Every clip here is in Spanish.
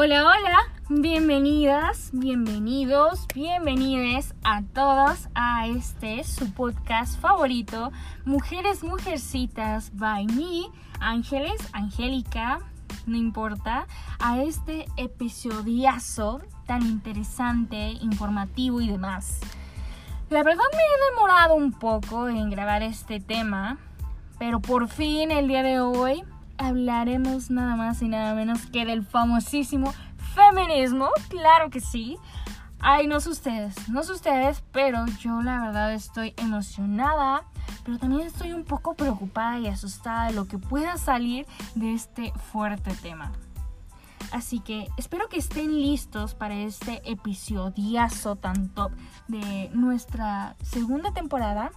Hola, hola, bienvenidas, bienvenidos, bienvenides a todos a este su podcast favorito, Mujeres Mujercitas by me, Ángeles, Angélica, no importa, a este episodiazo tan interesante, informativo y demás. La verdad me he demorado un poco en grabar este tema, pero por fin el día de hoy hablaremos nada más y nada menos que del famosísimo feminismo, claro que sí. Ay, no sé ustedes, no sé ustedes, pero yo la verdad estoy emocionada, pero también estoy un poco preocupada y asustada de lo que pueda salir de este fuerte tema. Así que espero que estén listos para este episodiazo tan top de nuestra segunda temporada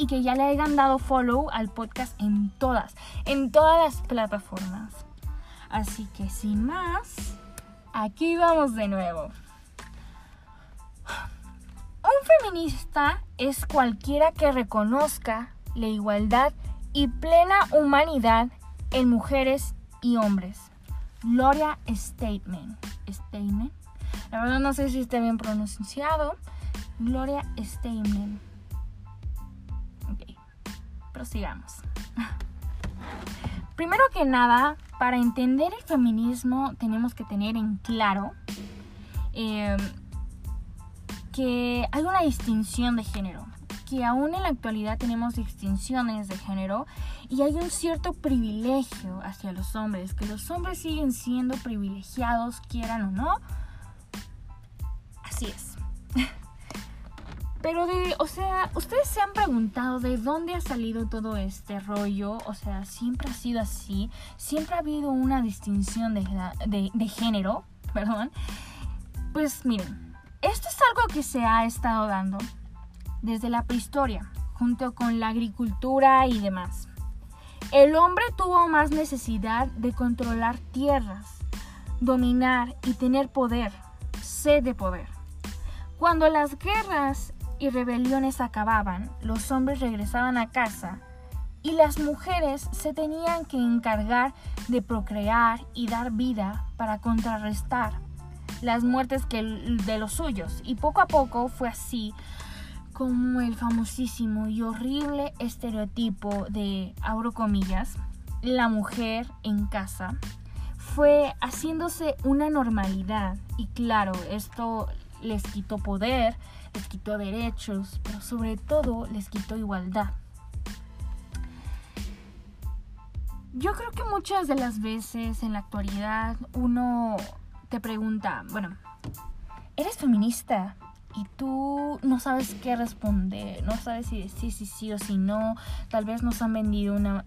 y que ya le hayan dado follow al podcast en todas, en todas las plataformas. Así que sin más, aquí vamos de nuevo. Un feminista es cualquiera que reconozca la igualdad y plena humanidad en mujeres y hombres. Gloria Statement. Statement. La verdad no sé si está bien pronunciado. Gloria Statement sigamos. Primero que nada, para entender el feminismo tenemos que tener en claro em, que hay una distinción de género, que aún en la actualidad tenemos distinciones de género y hay un cierto privilegio hacia los hombres, que los hombres siguen siendo privilegiados, quieran o no. Así es. Pero de, o sea, ustedes se han preguntado de dónde ha salido todo este rollo, o sea, siempre ha sido así, siempre ha habido una distinción de, de, género, perdón. Pues miren, esto es algo que se ha estado dando desde la prehistoria, junto con la agricultura y demás. El hombre tuvo más necesidad de controlar tierras, dominar y tener poder, sed de poder. Cuando las guerras y rebeliones acababan, los hombres regresaban a casa y las mujeres se tenían que encargar de procrear y dar vida para contrarrestar las muertes que de los suyos. Y poco a poco fue así como el famosísimo y horrible estereotipo de, abro comillas, la mujer en casa, fue haciéndose una normalidad. Y claro, esto les quitó poder, les quitó derechos, pero sobre todo les quitó igualdad. Yo creo que muchas de las veces en la actualidad uno te pregunta, bueno, ¿eres feminista? Y tú no sabes qué responder, no sabes si decir sí, sí o si no. Tal vez nos han vendido una,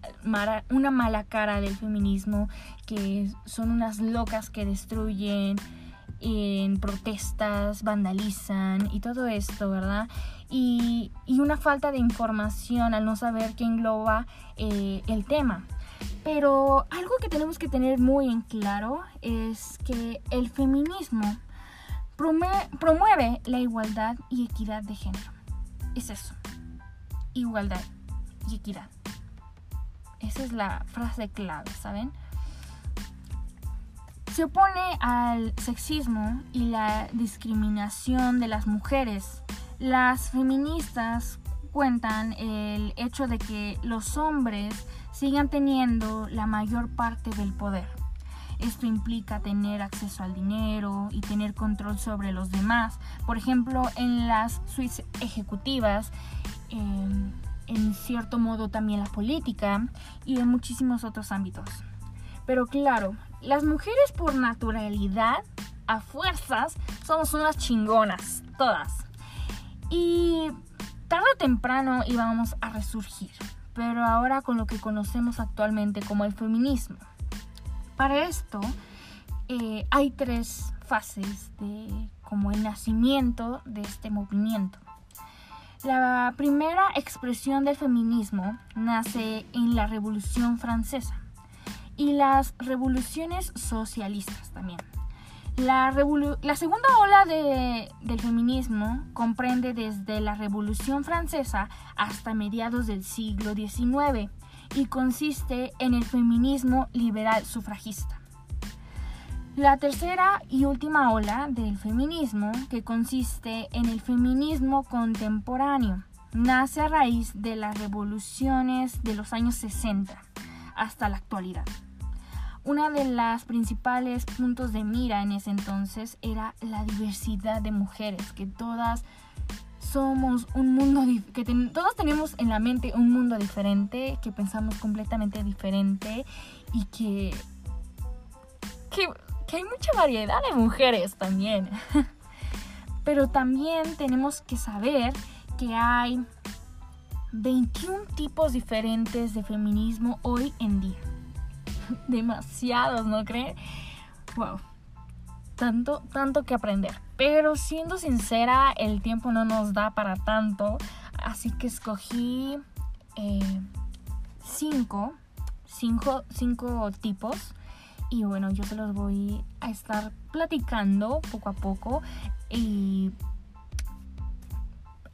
una mala cara del feminismo, que son unas locas que destruyen, en protestas, vandalizan y todo esto, ¿verdad? Y, una falta de información al no saber qué engloba eh, el tema. Pero algo que tenemos que tener muy en claro es que el feminismo promueve la igualdad y equidad de género. Es eso. Igualdad y equidad. Esa es la frase clave, ¿saben? Se opone al sexismo y la discriminación de las mujeres. Las feministas cuentan el hecho de que los hombres sigan teniendo la mayor parte del poder. Esto implica tener acceso al dinero y tener control sobre los demás. Por ejemplo, en las suites ejecutivas, em, en cierto modo también la política y en muchísimos otros ámbitos. Pero claro, las mujeres por naturalidad, a fuerzas, somos unas chingonas, todas. Y tarde o temprano íbamos a resurgir, pero ahora con lo que conocemos actualmente como el feminismo. Para esto eh, hay tres fases de como el nacimiento de este movimiento. La primera expresión del feminismo nace en la Revolución Francesa y las revoluciones socialistas también. La, la segunda ola del feminismo comprende desde la Revolución Francesa hasta mediados del siglo XIX y consiste en el feminismo liberal sufragista. La tercera y última ola del feminismo, que consiste en el feminismo contemporáneo, nace a raíz de las revoluciones de los años 60 hasta la actualidad. Una de las principales puntos de mira en ese entonces era la diversidad de mujeres, que todas somos un mundo, que todos tenemos en la mente un mundo diferente, que pensamos completamente diferente y que, que, que hay mucha variedad de mujeres también. Pero también tenemos que saber que hay 21 tipos diferentes de feminismo hoy en día. demasiados, ¿no creen? Wow. Tanto, tanto que aprender. Pero siendo sincera, el tiempo no nos da para tanto. Así que escogí eh, cinco, cinco, cinco tipos. Y bueno, yo se los voy a estar platicando poco a poco. Y...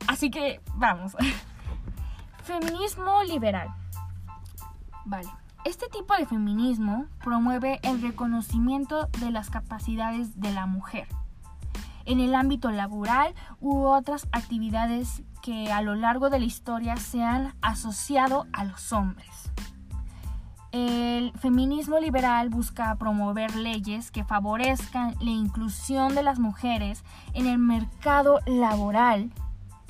Así que vamos. Feminismo liberal. Vale. Este tipo de feminismo promueve el reconocimiento de las capacidades de la mujer en el ámbito laboral u otras actividades que a lo largo de la historia se han asociado a los hombres. El feminismo liberal busca promover leyes que favorezcan la inclusión de las mujeres en el mercado laboral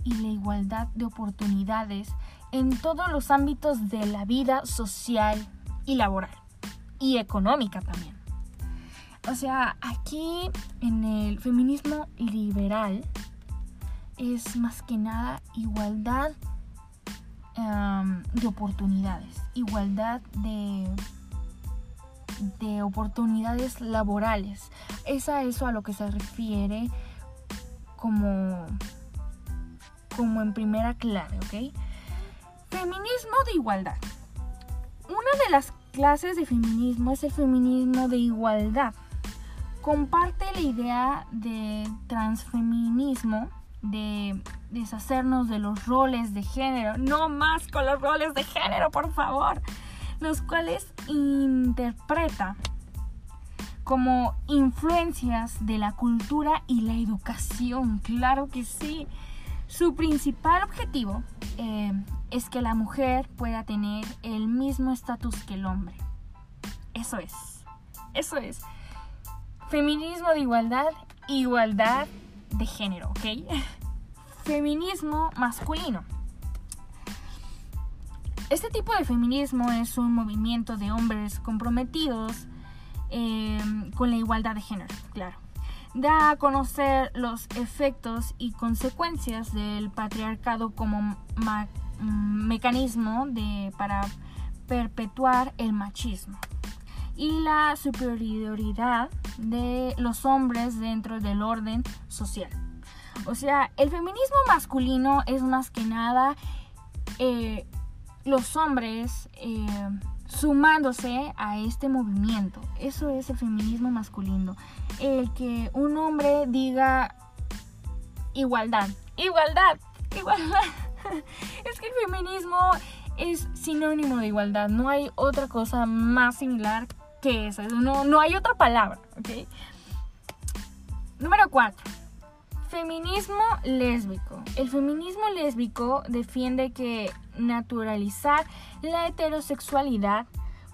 y la igualdad de oportunidades en todos los ámbitos de la vida social y laboral y económica también. O sea, aquí en el feminismo liberal es más que nada igualdad de oportunidades, igualdad de, de oportunidades laborales. Es a eso a lo que se refiere como, como en primera clave, ¿ok? Feminismo de igualdad. Una de las clases de feminismo es el feminismo de igualdad. Comparte la idea de transfeminismo, de deshacernos de los roles de género, no más con los roles de género, por favor, los cuales interpreta como influencias de la cultura y la educación, claro que sí. Su principal objetivo eh, es que la mujer pueda tener el mismo estatus que el hombre. Eso es. Eso es. Feminismo de igualdad, igualdad de género, ¿ok? Feminismo masculino. Este tipo de feminismo es un movimiento de hombres comprometidos eh, con la igualdad de género, claro. Da a conocer los efectos y consecuencias del patriarcado como mecanismo de, para perpetuar el machismo y la superioridad de los hombres dentro del orden social. O sea, el feminismo masculino es más que nada eh, los hombres eh, sumándose a este movimiento. Eso es el feminismo masculino. El que un hombre diga igualdad, igualdad, igualdad. es que el feminismo es sinónimo de igualdad. No hay otra cosa más similar que eso. No, no hay otra palabra. ¿ok? Número 4. Feminismo lésbico. El feminismo lésbico defiende que naturalizar la heterosexualidad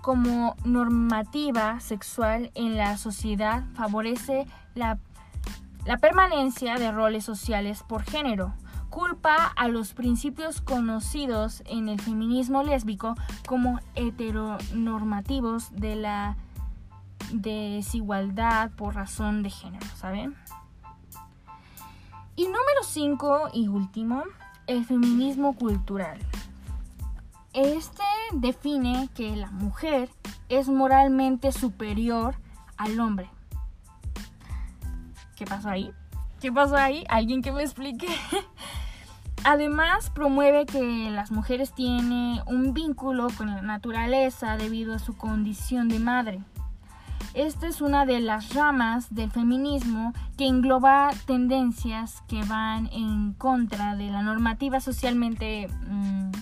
como normativa sexual en la sociedad favorece la permanencia de roles sociales por género, culpa a los principios conocidos en el feminismo lésbico como heteronormativos de la desigualdad por razón de género, ¿saben? Y número 5 y último, el feminismo cultural. Este define que la mujer es moralmente superior al hombre. ¿Qué pasó ahí? ¿Qué pasó ahí? ¿Alguien que me explique? Además, promueve que las mujeres tienen un vínculo con la naturaleza debido a su condición de madre. Esta es una de las ramas del feminismo que engloba tendencias que van en contra de la normativa socialmente mm,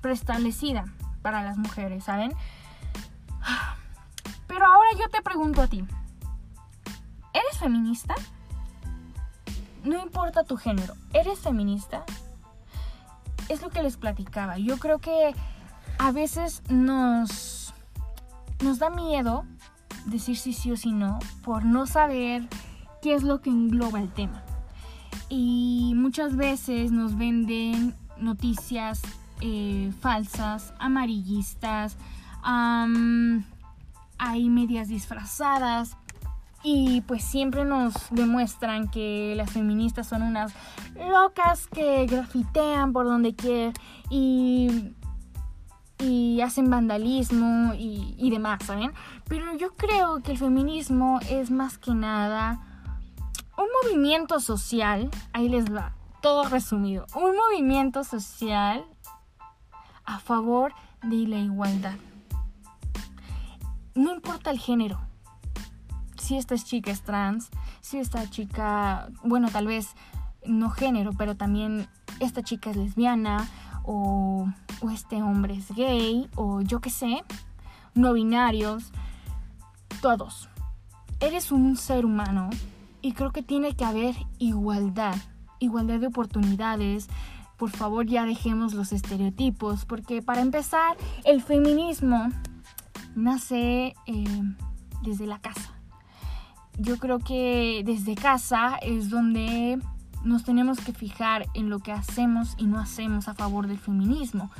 preestablecida para las mujeres, ¿saben? Pero ahora yo te pregunto a ti, ¿eres feminista? No importa tu género, ¿eres feminista? Es lo que les platicaba. Yo creo que a veces nos, nos da miedo decir sí sí o sí no por no saber qué es lo que engloba el tema. Y muchas veces nos venden noticias eh, falsas, amarillistas, hay medias disfrazadas y pues siempre nos demuestran que las feministas son unas locas que grafitean por donde quieren y, hacen vandalismo y demás, ¿saben? Pero yo creo que el feminismo es más que nada un movimiento social, ahí les va, todo resumido, un movimiento social a favor de la igualdad. No importa el género. Si esta chica es trans, si esta chica, bueno, tal vez no género, pero también esta chica es lesbiana o, este hombre es gay o yo qué sé, no binarios, todos. Eres un ser humano y creo que tiene que haber igualdad, igualdad de oportunidades, por favor ya dejemos los estereotipos, porque para empezar, el feminismo nace eh, desde la casa. Yo creo que desde casa es donde nos tenemos que fijar en lo que hacemos y no hacemos a favor del feminismo.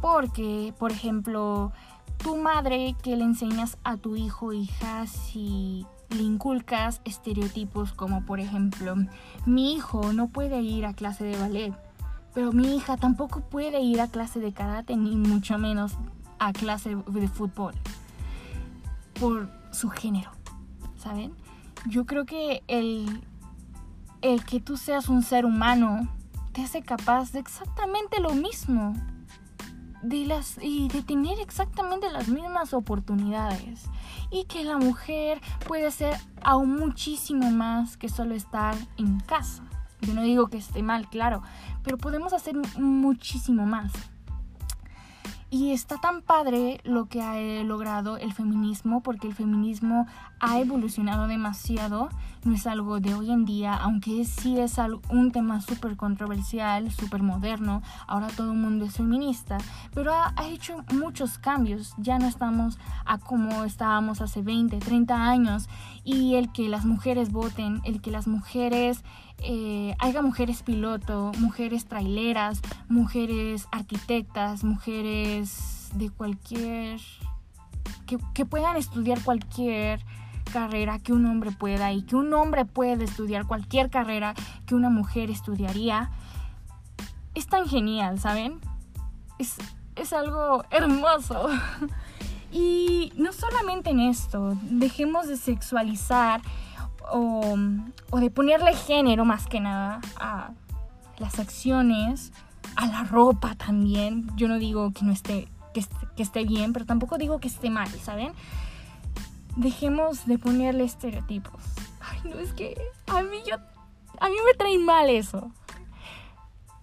Porque, por ejemplo, tu madre que le enseñas a tu hijo hija si le inculcas estereotipos como por ejemplo, mi hijo no puede ir a clase de ballet pero mi hija tampoco puede ir a clase de karate, ni mucho menos a clase de fútbol. Por su género, ¿saben? Yo creo que el, el que tú seas un ser humano te hace capaz de exactamente lo mismo. De las, y de tener exactamente las mismas oportunidades. Y que la mujer puede ser aún muchísimo más que solo estar en casa. Yo no digo que esté mal, claro, pero podemos hacer muchísimo más. Y está tan padre lo que ha eh, logrado el feminismo, porque el feminismo ha evolucionado demasiado. No es algo de hoy en día, aunque sí es un tema súper controversial, súper moderno. Ahora todo el mundo es feminista, pero ha, hecho muchos cambios. Ya no estamos a como estábamos hace 20, 30 años. Y el que las mujeres voten, el que las mujeres eh, haya mujeres piloto, mujeres traileras, mujeres arquitectas, mujeres de cualquier... Que, puedan estudiar cualquier carrera que un hombre pueda y que un hombre puede estudiar cualquier carrera que una mujer estudiaría, es tan genial, ¿saben? Es, es algo hermoso. y no solamente en esto, dejemos de sexualizar o, de ponerle género más que nada a las acciones, a la ropa también. Yo no digo que no esté, que esté, bien, pero tampoco digo que esté mal, ¿saben? Dejemos de ponerle estereotipos. Ay, no, es que a mí yo, a mí me trae mal eso.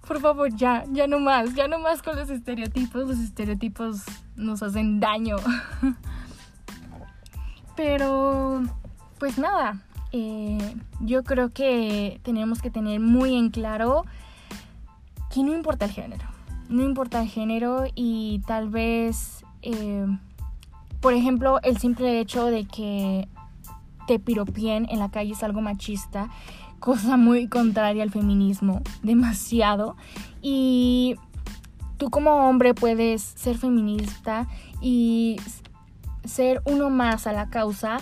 Por favor, ya, ya no más, ya no más con los estereotipos. Los estereotipos nos hacen daño. Pero, pues nada, eh, yo creo que tenemos que tener muy en claro que no importa el género. No importa el género y tal vez, eh, por ejemplo, el simple hecho de que te piropien en la calle es algo machista, cosa muy contraria al feminismo, demasiado. Y tú como hombre puedes ser feminista y ser uno más a la causa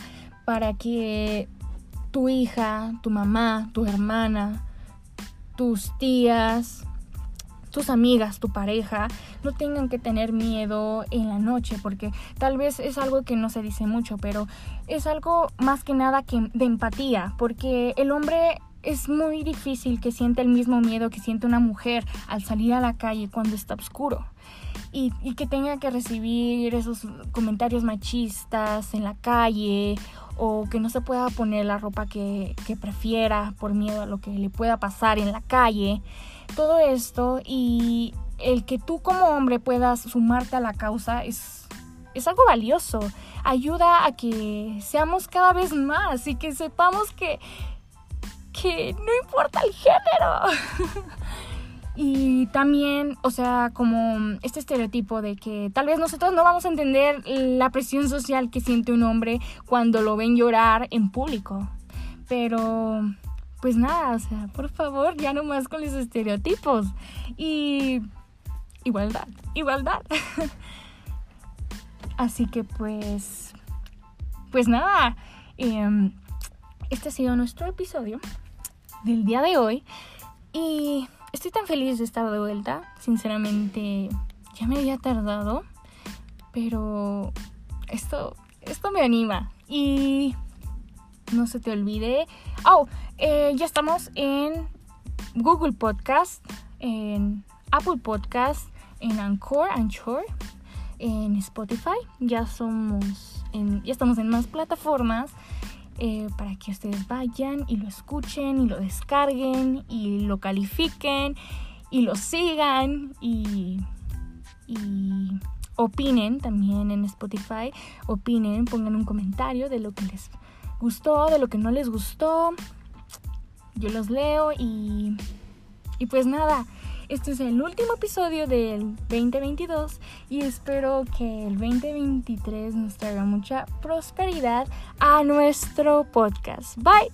para que tu hija, tu mamá, tu hermana, tus tías, tus amigas, tu pareja, no tengan que tener miedo en la noche, porque tal vez es algo que no se dice mucho, pero es algo más que nada que de empatía, porque el hombre es muy difícil que sienta el mismo miedo que siente una mujer al salir a la calle cuando está oscuro. Y, y que tenga que recibir esos comentarios machistas en la calle o que no se pueda poner la ropa que, prefiera por miedo a lo que le pueda pasar en la calle. Todo esto y el que tú como hombre puedas sumarte a la causa es, es algo valioso. Ayuda a que seamos cada vez más y que sepamos que, que no importa el género. y también, o sea, como este estereotipo de que tal vez nosotros no vamos a entender la presión social que siente un hombre cuando lo ven llorar en público. Pero, pues nada, o sea, por favor, ya no más con los estereotipos. Y igualdad, igualdad. Así que pues, pues nada, em, este ha sido nuestro episodio del día de hoy y estoy tan feliz de estar de vuelta. Sinceramente, ya me había tardado, pero esto, esto me anima y no se te olvide. Oh, eh, ya estamos en Google Podcast, en Apple Podcast, en Anchor, Anchor en Spotify. Ya somos en, ya estamos en más plataformas eh, para que ustedes vayan y lo escuchen y lo descarguen y lo califiquen y lo sigan y, y opinen también en Spotify. Opinen, pongan un comentario de lo que les gustó, de lo que no les gustó. Yo los leo y, y pues nada. Este es el último episodio del 2022 y espero que el 2023 nos traiga mucha prosperidad a nuestro podcast. Bye.